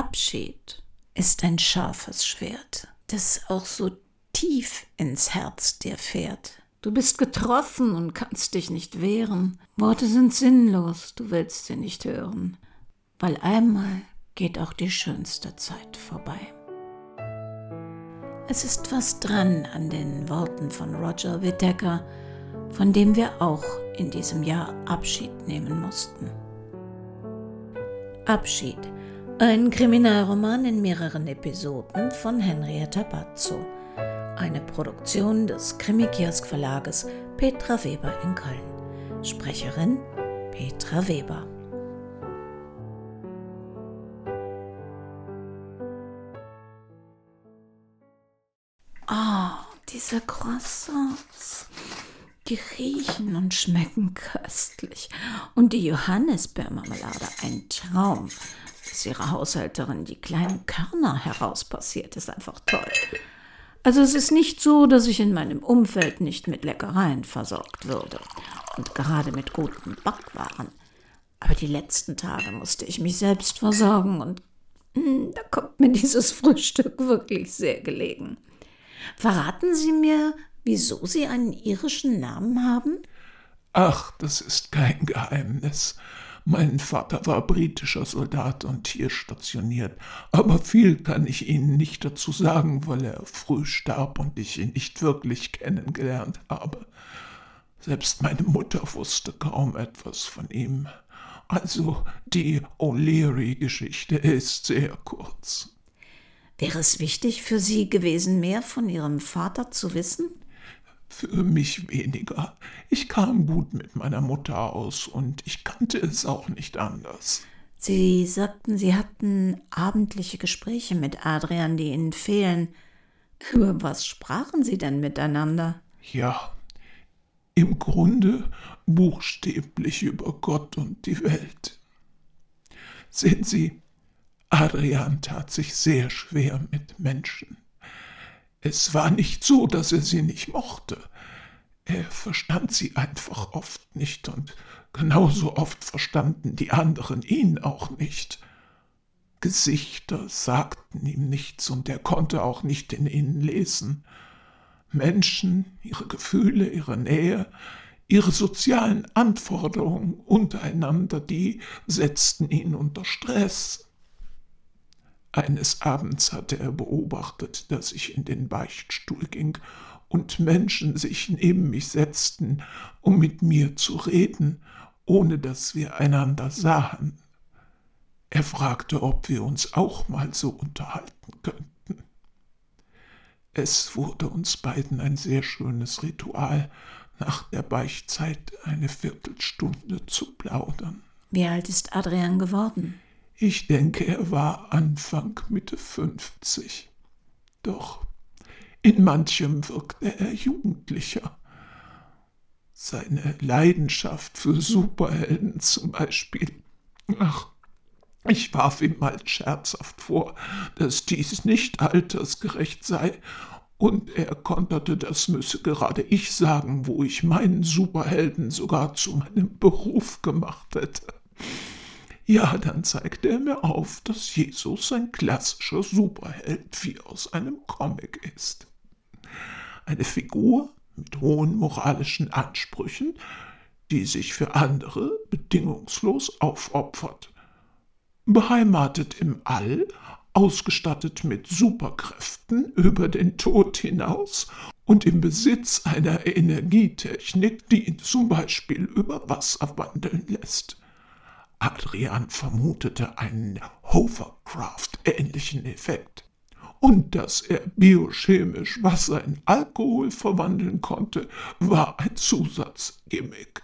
Abschied ist ein scharfes Schwert, das auch so tief ins Herz dir fährt. Du bist getroffen und kannst dich nicht wehren. Worte sind sinnlos, du willst sie nicht hören, weil einmal geht auch die schönste Zeit vorbei. Es ist was dran an den Worten von Roger Whittaker, von dem wir auch in diesem Jahr Abschied nehmen mussten. Abschied, ein Kriminalroman in mehreren Episoden von Henrietta Bazzo, eine Produktion des Krimikiosk Verlages Petra Weber in Köln. Sprecherin Petra Weber. Oh, diese Croissants. Die riechen und schmecken köstlich. Und die Johannisbeermarmelade, ein Traum. Dass ihre Haushälterin die kleinen Körner herauspassiert, ist einfach toll. Also es ist nicht so, dass ich in meinem Umfeld nicht mit Leckereien versorgt würde. Und gerade mit guten Backwaren. Aber die letzten Tage musste ich mich selbst versorgen und hm, da kommt mir dieses Frühstück wirklich sehr gelegen. Verraten Sie mir, wieso Sie einen irischen Namen haben? Ach, das ist kein Geheimnis. Mein Vater war britischer Soldat und hier stationiert, aber viel kann ich Ihnen nicht dazu sagen, weil er früh starb und ich ihn nicht wirklich kennengelernt habe. Selbst meine Mutter wusste kaum etwas von ihm. Also die O'Leary-Geschichte ist sehr kurz. Wäre es wichtig für Sie gewesen, mehr von Ihrem Vater zu wissen? Für mich weniger. Ich kam gut mit meiner Mutter aus und ich kannte es auch nicht anders. Sie sagten, Sie hatten abendliche Gespräche mit Adrian, die Ihnen fehlen. Über was sprachen Sie denn miteinander? Ja, im Grunde buchstäblich über Gott und die Welt. Sehen Sie, Adrian tat sich sehr schwer mit Menschen. Es war nicht so, dass er sie nicht mochte. Er verstand sie einfach oft nicht und genauso oft verstanden die anderen ihn auch nicht. Gesichter sagten ihm nichts und er konnte auch nicht in ihnen lesen. Menschen, ihre Gefühle, ihre Nähe, ihre sozialen Anforderungen untereinander, die setzten ihn unter Stress. Eines Abends hatte er beobachtet, dass ich in den Beichtstuhl ging und Menschen sich neben mich setzten, um mit mir zu reden, ohne dass wir einander sahen. Er fragte, ob wir uns auch mal so unterhalten könnten. Es wurde uns beiden ein sehr schönes Ritual, nach der Beichtzeit eine Viertelstunde zu plaudern. Wie alt ist Adrian geworden? Ich denke, er war Anfang Mitte 50. Doch in manchem wirkte er jugendlicher. Seine Leidenschaft für Superhelden zum Beispiel. Ach, ich warf ihm mal scherzhaft vor, dass dies nicht altersgerecht sei, und er konterte, das müsse gerade ich sagen, wo ich meinen Superhelden sogar zu meinem Beruf gemacht hätte. Ja, dann zeigte er mir auf, dass Jesus ein klassischer Superheld wie aus einem Comic ist. Eine Figur mit hohen moralischen Ansprüchen, die sich für andere bedingungslos aufopfert. Beheimatet im All, ausgestattet mit Superkräften über den Tod hinaus und im Besitz einer Energietechnik, die ihn zum Beispiel über Wasser wandeln lässt. Adrian vermutete einen Hovercraft-ähnlichen Effekt. Und dass er biochemisch Wasser in Alkohol verwandeln konnte, war ein Zusatzgimmick.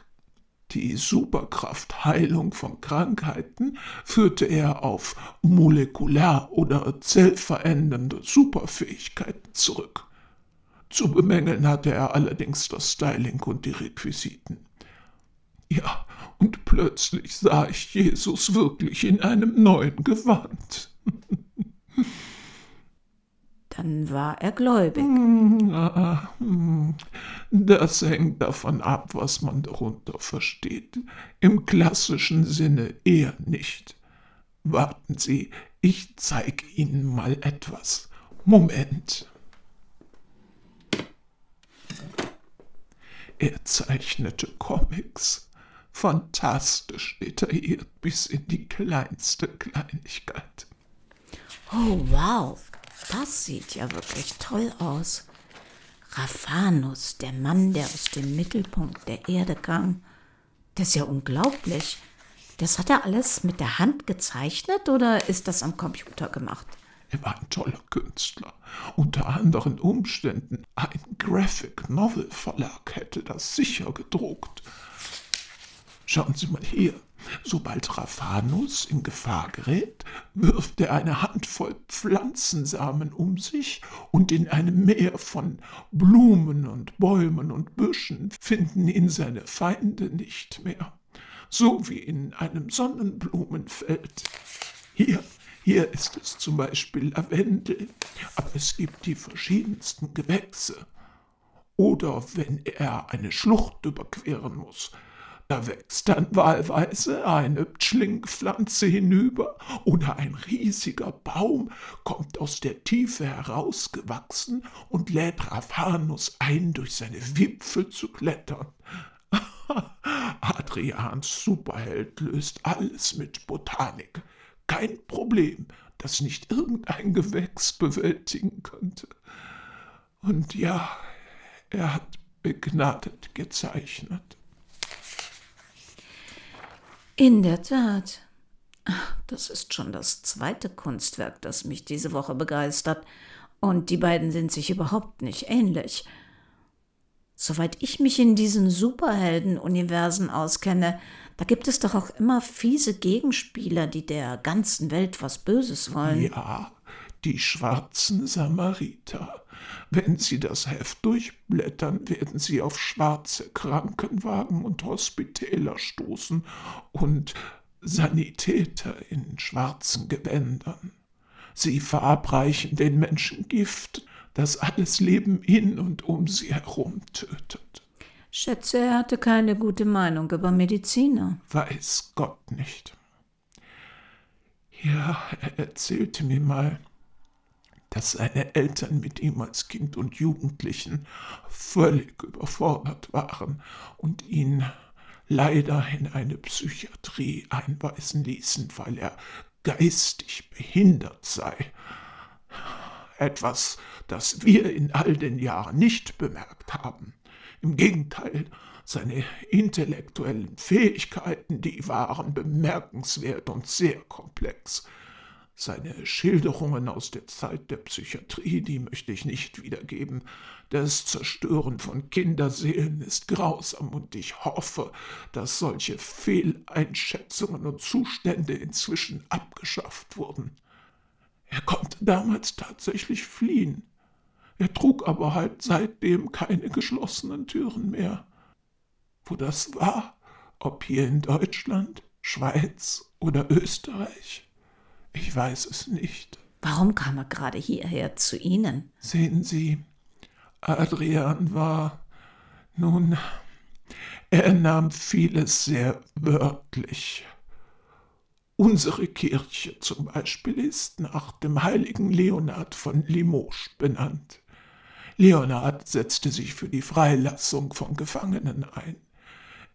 Die Superkraft Heilung von Krankheiten führte er auf molekular- oder zellverändernde Superfähigkeiten zurück. Zu bemängeln hatte er allerdings das Styling und die Requisiten. Ja, und plötzlich sah ich Jesus wirklich in einem neuen Gewand. Dann war er gläubig. Hm, das hängt davon ab, was man darunter versteht. Im klassischen Sinne eher nicht. Warten Sie, Ich zeige Ihnen mal etwas. Moment. Er zeichnete Comics, fantastisch detailliert bis in die kleinste Kleinigkeit. Oh, wow, das sieht ja wirklich toll aus. Raphanus, der Mann, der aus dem Mittelpunkt der Erde kam. Das ist ja unglaublich. Das hat er alles mit der Hand gezeichnet oder ist das am Computer gemacht? Er war ein toller Künstler. Unter anderen Umständen ein Graphic Novel Verlag hätte das sicher gedruckt. Schauen Sie mal hier. Sobald Raphanus in Gefahr gerät, wirft er eine Handvoll Pflanzensamen um sich und in einem Meer von Blumen und Bäumen und Büschen finden ihn seine Feinde nicht mehr. So wie in einem Sonnenblumenfeld. Hier hier ist es zum Beispiel Lavendel, aber es gibt die verschiedensten Gewächse. Oder wenn er eine Schlucht überqueren muss, da wächst dann wahlweise eine Schlingpflanze hinüber oder ein riesiger Baum kommt aus der Tiefe herausgewachsen und lädt Raphanus ein, durch seine Wipfel zu klettern. Adrians Superheld löst alles mit Botanik kein Problem, das nicht irgendein Gewächs bewältigen könnte. Und ja, er hat begnadet gezeichnet. In der Tat. Das ist schon das zweite Kunstwerk, das mich diese Woche begeistert. Und die beiden sind sich überhaupt nicht ähnlich. Soweit ich mich in diesen Superhelden-Universen auskenne, da gibt es doch auch immer fiese Gegenspieler, die der ganzen Welt was Böses wollen. Ja, die schwarzen Samariter. Wenn Sie das Heft durchblättern, werden Sie auf schwarze Krankenwagen und Hospitäler stoßen und Sanitäter in schwarzen Gewändern. Sie verabreichen den Menschen Gift, das alles Leben in und um sie herum tötet. Schätze, er hatte keine gute Meinung über Mediziner. Weiß Gott nicht. Ja, er erzählte mir mal, dass seine Eltern mit ihm als Kind und Jugendlichen völlig überfordert waren und ihn leider in eine Psychiatrie einweisen ließen, weil er geistig behindert sei. Etwas, das wir in all den Jahren nicht bemerkt haben. Im Gegenteil, seine intellektuellen Fähigkeiten, die waren bemerkenswert und sehr komplex. Seine Schilderungen aus der Zeit der Psychiatrie, die möchte ich nicht wiedergeben. Das Zerstören von Kinderseelen ist grausam und ich hoffe, dass solche Fehleinschätzungen und Zustände inzwischen abgeschafft wurden. Er konnte damals tatsächlich fliehen. Er trug aber halt seitdem keine geschlossenen Türen mehr. Wo das war, ob hier in Deutschland, Schweiz oder Österreich, ich weiß es nicht. Warum kam er gerade hierher zu Ihnen? Sehen Sie, Adrian war nun, er nahm vieles sehr wörtlich. Unsere Kirche zum Beispiel ist nach dem heiligen Leonhard von Limoges benannt. Leonhard setzte sich für die Freilassung von Gefangenen ein.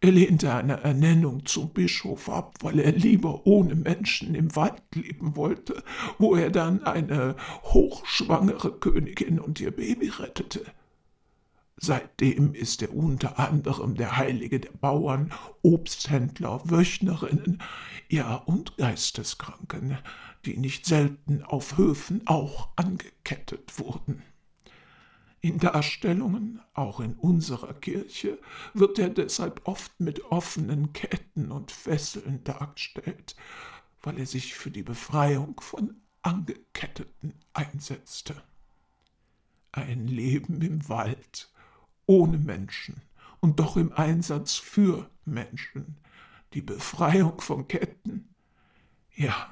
Er lehnte eine Ernennung zum Bischof ab, weil er lieber ohne Menschen im Wald leben wollte, wo er dann eine hochschwangere Königin und ihr Baby rettete. Seitdem ist er unter anderem der Heilige der Bauern, Obsthändler, Wöchnerinnen, ja und Geisteskranken, die nicht selten auf Höfen auch angekettet wurden. In Darstellungen, auch in unserer Kirche, wird er deshalb oft mit offenen Ketten und Fesseln dargestellt, weil er sich für die Befreiung von Angeketteten einsetzte. Ein Leben im Wald, ohne Menschen und doch im Einsatz für Menschen, die Befreiung von Ketten. Ja,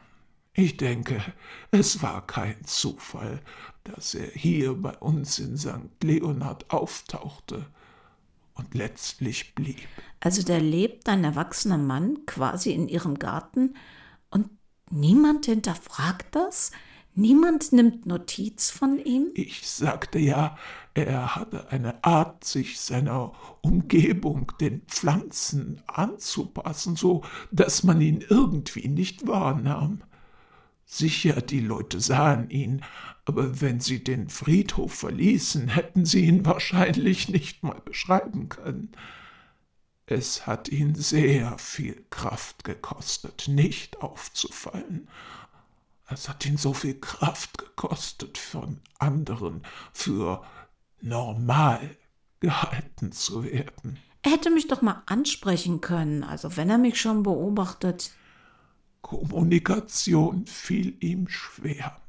ich denke, es war kein Zufall, dass er hier bei uns in St. Leonhard auftauchte und letztlich blieb. Also da lebt ein erwachsener Mann quasi in ihrem Garten und niemand hinterfragt das? Niemand nimmt Notiz von ihm? Ich sagte ja, er hatte eine Art, sich seiner Umgebung, den Pflanzen anzupassen, so dass man ihn irgendwie nicht wahrnahm. Sicher, die Leute sahen ihn, aber wenn sie den Friedhof verließen, hätten sie ihn wahrscheinlich nicht mal beschreiben können. Es hat ihn sehr viel Kraft gekostet, nicht aufzufallen, es hat ihn so viel Kraft gekostet, von anderen für normal gehalten zu werden. Er hätte mich doch mal ansprechen können, also wenn er mich schon beobachtet. Kommunikation fiel ihm schwer.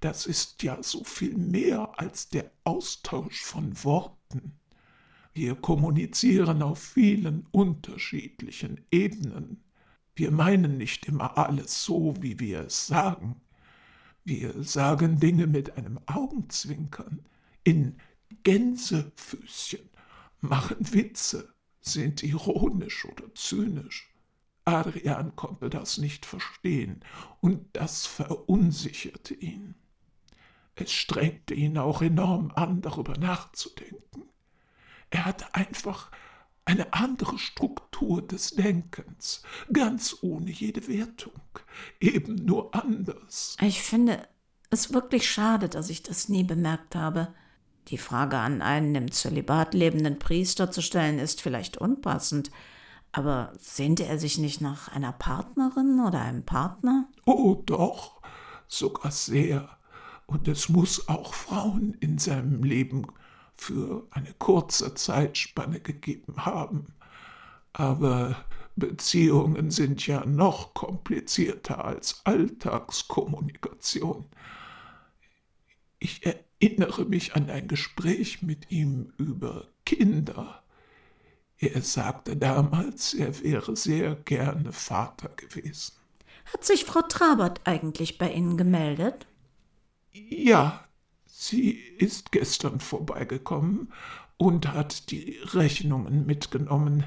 Das ist ja so viel mehr als der Austausch von Worten. Wir kommunizieren auf vielen unterschiedlichen Ebenen. Wir meinen nicht immer alles so, wie wir es sagen. Wir sagen Dinge mit einem Augenzwinkern, in Gänsefüßchen, machen Witze, sind ironisch oder zynisch. Adrian konnte das nicht verstehen, und das verunsicherte ihn. Es strengte ihn auch enorm an, darüber nachzudenken. Er hatte einfach eine andere Struktur des Denkens, ganz ohne jede Wertung, eben nur anders. Ich finde es wirklich schade, dass ich das nie bemerkt habe. Die Frage an einen im Zölibat lebenden Priester zu stellen, ist vielleicht unpassend, aber sehnte er sich nicht nach einer Partnerin oder einem Partner? Oh doch, sogar sehr. Und es muss auch Frauen in seinem Leben für eine kurze Zeitspanne gegeben haben. Aber Beziehungen sind ja noch komplizierter als Alltagskommunikation. Ich erinnere mich an ein Gespräch mit ihm über Kinder. Er sagte damals, er wäre sehr gerne Vater gewesen. Hat sich Frau Trabert eigentlich bei Ihnen gemeldet? Ja, Sie ist gestern vorbeigekommen und hat die Rechnungen mitgenommen.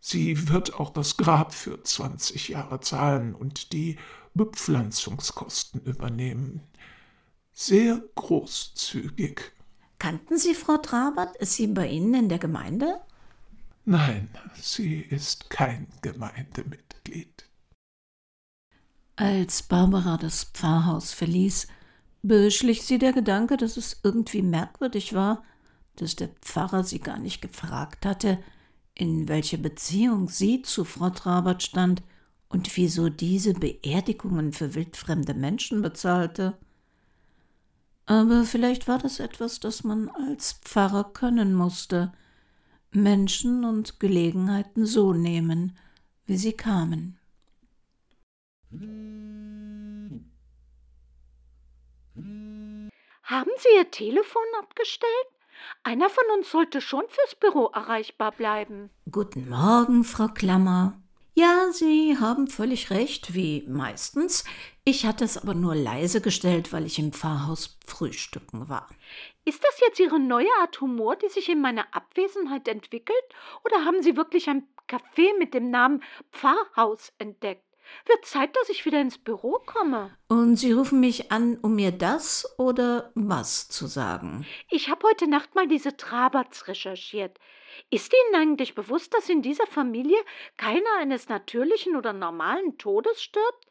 Sie wird auch das Grab für zwanzig Jahre zahlen und die Bepflanzungskosten übernehmen. Sehr großzügig. Kannten Sie Frau Trabert? Ist sie bei Ihnen in der Gemeinde? Nein, sie ist kein Gemeindemitglied. Als Barbara das Pfarrhaus verließ, beschlich sie der Gedanke, dass es irgendwie merkwürdig war, dass der Pfarrer sie gar nicht gefragt hatte, in welcher Beziehung sie zu Frau Trabert stand und wieso diese Beerdigungen für wildfremde Menschen bezahlte. Aber vielleicht war das etwas, das man als Pfarrer können musste, Menschen und Gelegenheiten so nehmen, wie sie kamen. Haben Sie Ihr Telefon abgestellt? Einer von uns sollte schon fürs Büro erreichbar bleiben. Guten Morgen, Frau Klammer. Ja, Sie haben völlig recht, wie meistens. Ich hatte es aber nur leise gestellt, weil ich im Pfarrhaus frühstücken war. Ist das jetzt Ihre neue Art Humor, die sich in meiner Abwesenheit entwickelt? Oder haben Sie wirklich ein Café mit dem Namen Pfarrhaus entdeckt? Wird Zeit, dass ich wieder ins Büro komme. Und Sie rufen mich an, um mir das oder was zu sagen? Ich habe heute Nacht mal diese Traberts recherchiert. Ist Ihnen eigentlich bewusst, dass in dieser Familie keiner eines natürlichen oder normalen Todes stirbt?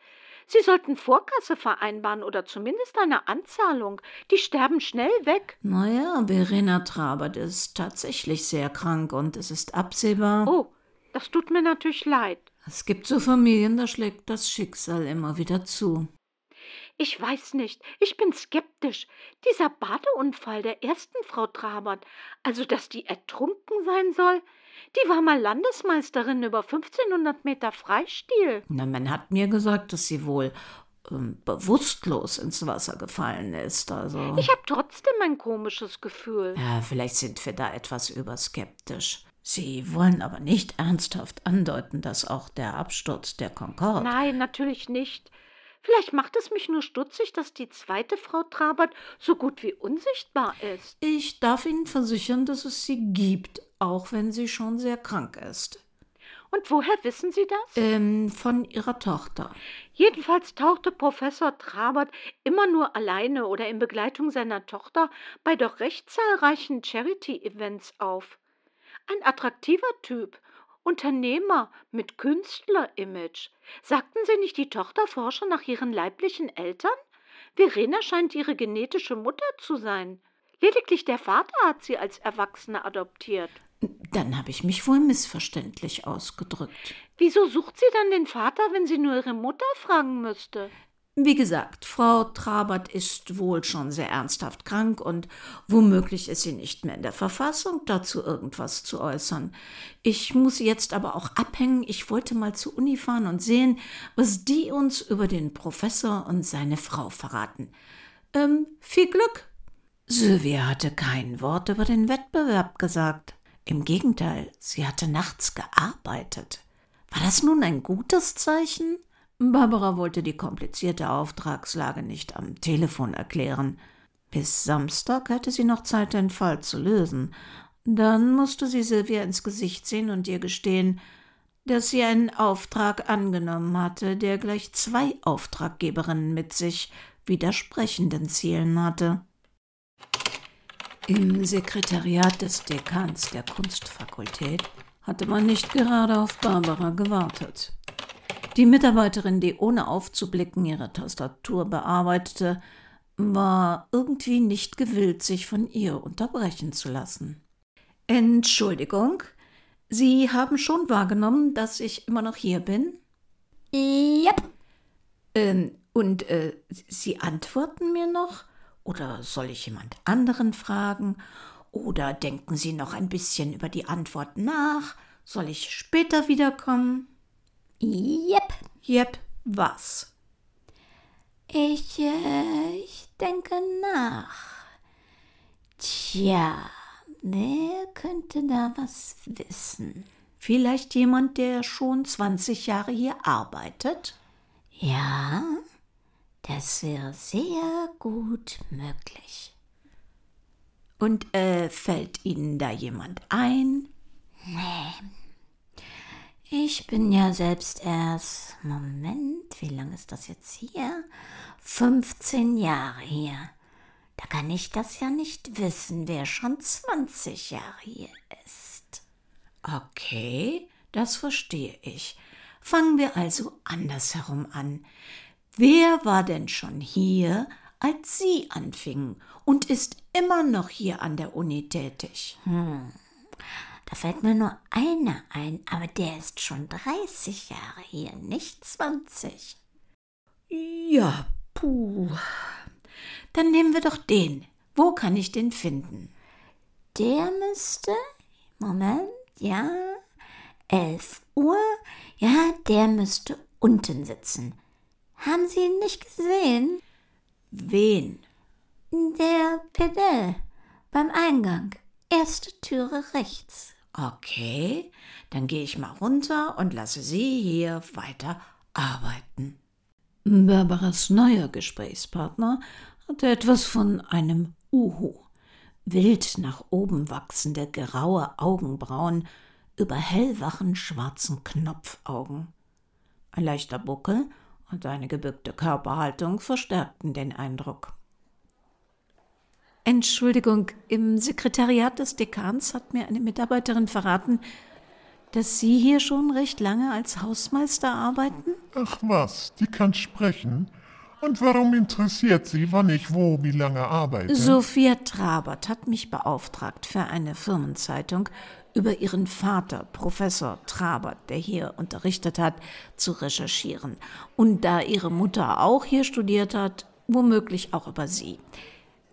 Sie sollten Vorkasse vereinbaren oder zumindest eine Anzahlung. Die sterben schnell weg. Naja, Verena Trabert ist tatsächlich sehr krank und es ist absehbar. Oh, das tut mir natürlich leid. Es gibt so Familien, da schlägt das Schicksal immer wieder zu. Ich weiß nicht, ich bin skeptisch. Dieser Badeunfall der ersten Frau Trabert, also dass die ertrunken sein soll, die war mal Landesmeisterin über 1500 Meter Freistil. Na, man hat mir gesagt, dass sie wohl ähm, bewusstlos ins Wasser gefallen ist. Also. Ich habe trotzdem ein komisches Gefühl. Ja, vielleicht sind wir da etwas überskeptisch. Sie wollen aber nicht ernsthaft andeuten, dass auch der Absturz der Concorde. Nein, natürlich nicht. Vielleicht macht es mich nur stutzig, dass die zweite Frau Trabert so gut wie unsichtbar ist. Ich darf Ihnen versichern, dass es sie gibt, auch wenn sie schon sehr krank ist. Und woher wissen Sie das? Ähm, von ihrer Tochter. Jedenfalls tauchte Professor Trabert immer nur alleine oder in Begleitung seiner Tochter bei doch recht zahlreichen Charity-Events auf. Ein attraktiver Typ, Unternehmer mit Künstler-Image. Sagten Sie nicht, die Tochter forsche nach ihren leiblichen Eltern? Verena scheint ihre genetische Mutter zu sein. Lediglich der Vater hat sie als Erwachsene adoptiert. Dann habe ich mich wohl missverständlich ausgedrückt. Wieso sucht sie dann den Vater, wenn sie nur ihre Mutter fragen müsste? Wie gesagt, Frau Trabert ist wohl schon sehr ernsthaft krank und womöglich ist sie nicht mehr in der Verfassung, dazu irgendwas zu äußern. Ich muss jetzt aber auch abhängen. Ich wollte mal zur Uni fahren und sehen, was die uns über den Professor und seine Frau verraten. Ähm, viel Glück. Sylvia hatte kein Wort über den Wettbewerb gesagt. Im Gegenteil, sie hatte nachts gearbeitet. War das nun ein gutes Zeichen? Barbara wollte die komplizierte Auftragslage nicht am Telefon erklären. Bis Samstag hatte sie noch Zeit, den Fall zu lösen. Dann musste sie Silvia ins Gesicht sehen und ihr gestehen, dass sie einen Auftrag angenommen hatte, der gleich zwei Auftraggeberinnen mit sich widersprechenden Zielen hatte. Im Sekretariat des Dekans der Kunstfakultät hatte man nicht gerade auf Barbara gewartet. Die Mitarbeiterin, die ohne aufzublicken ihre Tastatur bearbeitete, war irgendwie nicht gewillt, sich von ihr unterbrechen zu lassen. Entschuldigung, Sie haben schon wahrgenommen, dass ich immer noch hier bin? Yep. Ähm, und äh, Sie antworten mir noch? Oder soll ich jemand anderen fragen? Oder denken Sie noch ein bisschen über die Antwort nach? Soll ich später wiederkommen? Yep. Yep, was? Ich, äh, ich denke nach. Tja, wer könnte da was wissen? Vielleicht jemand, der schon 20 Jahre hier arbeitet? Ja, das wäre sehr gut möglich. Und äh, fällt Ihnen da jemand ein? Nee. Ich bin ja selbst erst, Moment, wie lange ist das jetzt hier? 15 Jahre hier. Da kann ich das ja nicht wissen, wer schon 20 Jahre hier ist. Okay, das verstehe ich. Fangen wir also andersherum an. Wer war denn schon hier, als Sie anfingen und ist immer noch hier an der Uni tätig? Hm. Da fällt mir nur einer ein, aber der ist schon 30 Jahre hier, nicht 20. Ja, puh. Dann nehmen wir doch den. Wo kann ich den finden? Der müsste, Moment, ja, 11 Uhr, ja, der müsste unten sitzen. Haben Sie ihn nicht gesehen? Wen? Der Pedell beim Eingang. Erste Türe rechts. Okay, dann gehe ich mal runter und lasse Sie hier weiter arbeiten. Barbaras neuer Gesprächspartner hatte etwas von einem Uhu. Wild nach oben wachsende graue Augenbrauen über hellwachen schwarzen Knopfaugen. Ein leichter Buckel und eine gebückte Körperhaltung verstärkten den Eindruck. Entschuldigung, im Sekretariat des Dekans hat mir eine Mitarbeiterin verraten, dass Sie hier schon recht lange als Hausmeister arbeiten? Ach was, die kann sprechen. Und warum interessiert sie, wann ich wo wie lange arbeite? Sophia Trabert hat mich beauftragt, für eine Firmenzeitung über ihren Vater, Professor Trabert, der hier unterrichtet hat, zu recherchieren. Und da ihre Mutter auch hier studiert hat, womöglich auch über sie.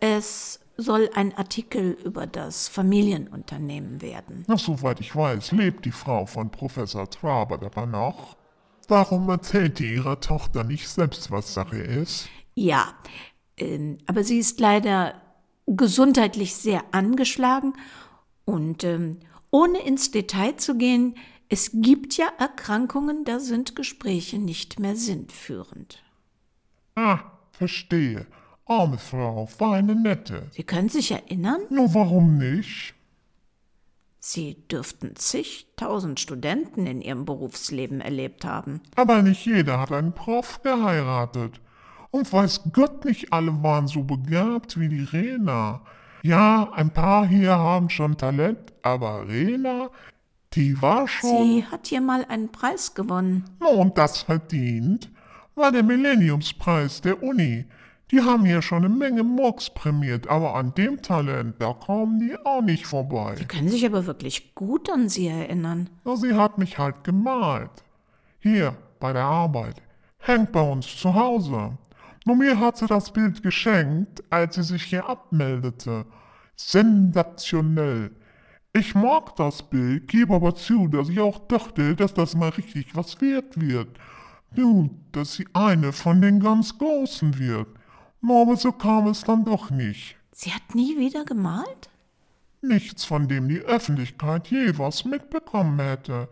Es soll ein Artikel über das Familienunternehmen werden. Na, soweit ich weiß, lebt die Frau von Professor Trabert aber noch. Warum erzählt die ihrer Tochter nicht selbst, was Sache ist? Ja, ähm, aber sie ist leider gesundheitlich sehr angeschlagen und ähm, ohne ins Detail zu gehen, es gibt ja Erkrankungen, da sind Gespräche nicht mehr sinnführend. Ah, verstehe. Arme Frau, war eine nette. Sie können sich erinnern? Nur warum nicht? Sie dürften zigtausend Studenten in ihrem Berufsleben erlebt haben. Aber nicht jeder hat einen Prof geheiratet. Und weiß Gott, nicht alle waren so begabt wie die Rena. Ja, ein paar hier haben schon Talent, aber Rena, die war schon. Sie hat hier mal einen Preis gewonnen. Und das verdient war der Millenniumspreis der Uni. Die haben hier schon eine Menge Murks prämiert, aber an dem Talent, da kommen die auch nicht vorbei. Die können sich aber wirklich gut an sie erinnern. Na, sie hat mich halt gemalt. Hier, bei der Arbeit. Hängt bei uns zu Hause. Nur mir hat sie das Bild geschenkt, als sie sich hier abmeldete. Sensationell. Ich mag das Bild, gebe aber zu, dass ich auch dachte, dass das mal richtig was wert wird. Nun, dass sie eine von den ganz Großen wird. Aber so kam es dann doch nicht. Sie hat nie wieder gemalt? Nichts, von dem die Öffentlichkeit je was mitbekommen hätte.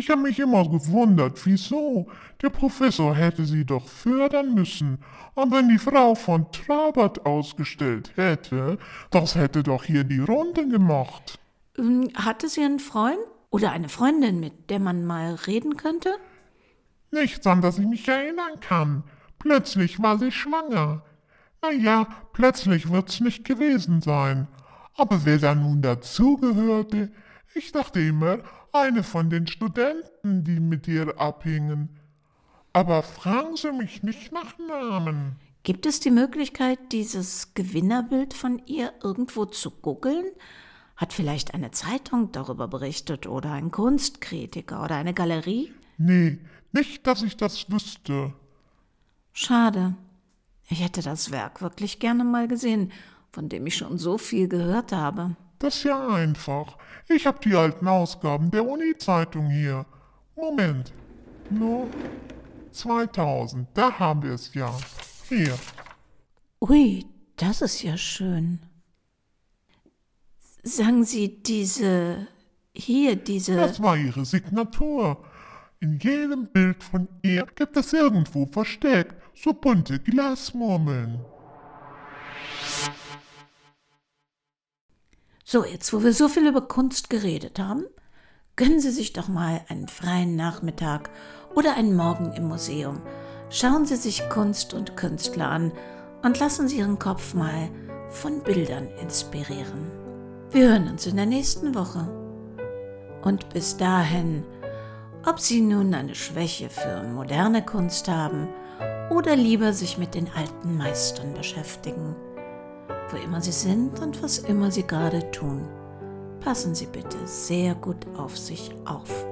Ich habe mich immer gewundert, wieso. Der Professor hätte sie doch fördern müssen. Und wenn die Frau von Trabert ausgestellt hätte, das hätte doch hier die Runde gemacht. Ähm, Hatte sie einen Freund oder eine Freundin, mit der man mal reden könnte? Nichts, an das ich mich erinnern kann. Plötzlich war sie schwanger. Na ja, plötzlich wird's nicht gewesen sein. Aber wer da nun dazugehörte, ich dachte immer, eine von den Studenten, die mit ihr abhingen. Aber fragen Sie mich nicht nach Namen. Gibt es die Möglichkeit, dieses Gewinnerbild von ihr irgendwo zu googeln? Hat vielleicht eine Zeitung darüber berichtet oder ein Kunstkritiker oder eine Galerie? Nee, nicht, dass ich das wüsste. Schade. Ich hätte das Werk wirklich gerne mal gesehen, von dem ich schon so viel gehört habe. Das ist ja einfach. Ich habe die alten Ausgaben der Uni-Zeitung hier. Moment. Nur 2000. Da haben wir es ja. Hier. Ui, das ist ja schön. Sagen Sie, diese. Hier, diese. Das war ihre Signatur. In jedem Bild von ihr gibt es irgendwo versteckt so bunte Glasmurmeln. So, jetzt wo wir so viel über Kunst geredet haben, gönnen Sie sich doch mal einen freien Nachmittag oder einen Morgen im Museum. Schauen Sie sich Kunst und Künstler an und lassen Sie Ihren Kopf mal von Bildern inspirieren. Wir hören uns in der nächsten Woche. Und bis dahin, ob Sie nun eine Schwäche für moderne Kunst haben oder lieber sich mit den alten Meistern beschäftigen, wo immer sie sind und was immer sie gerade tun, passen Sie bitte sehr gut auf sich auf.